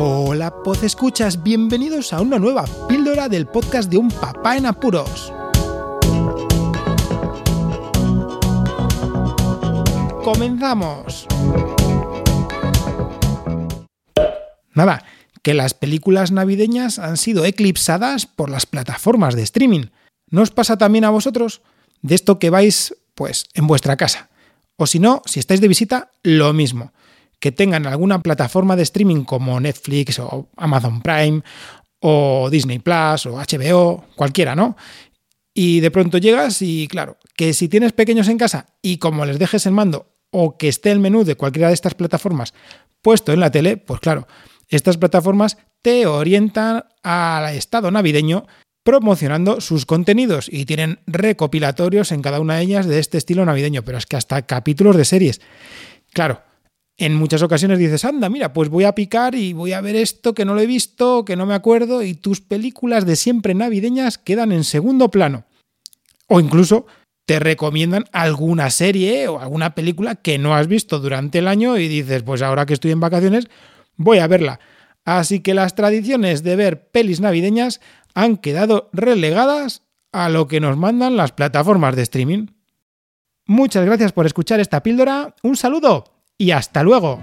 Hola, Poz Escuchas, bienvenidos a una nueva píldora del podcast de un papá en apuros. Comenzamos. Nada, que las películas navideñas han sido eclipsadas por las plataformas de streaming. ¿No os pasa también a vosotros? De esto que vais, pues, en vuestra casa. O si no, si estáis de visita, lo mismo. Que tengan alguna plataforma de streaming como Netflix o Amazon Prime o Disney Plus o HBO, cualquiera, ¿no? Y de pronto llegas y claro, que si tienes pequeños en casa y como les dejes el mando o que esté el menú de cualquiera de estas plataformas puesto en la tele, pues claro, estas plataformas te orientan al estado navideño promocionando sus contenidos y tienen recopilatorios en cada una de ellas de este estilo navideño, pero es que hasta capítulos de series. Claro, en muchas ocasiones dices, anda, mira, pues voy a picar y voy a ver esto que no lo he visto, que no me acuerdo, y tus películas de siempre navideñas quedan en segundo plano. O incluso te recomiendan alguna serie o alguna película que no has visto durante el año y dices, pues ahora que estoy en vacaciones, voy a verla. Así que las tradiciones de ver pelis navideñas han quedado relegadas a lo que nos mandan las plataformas de streaming. Muchas gracias por escuchar esta píldora, un saludo y hasta luego.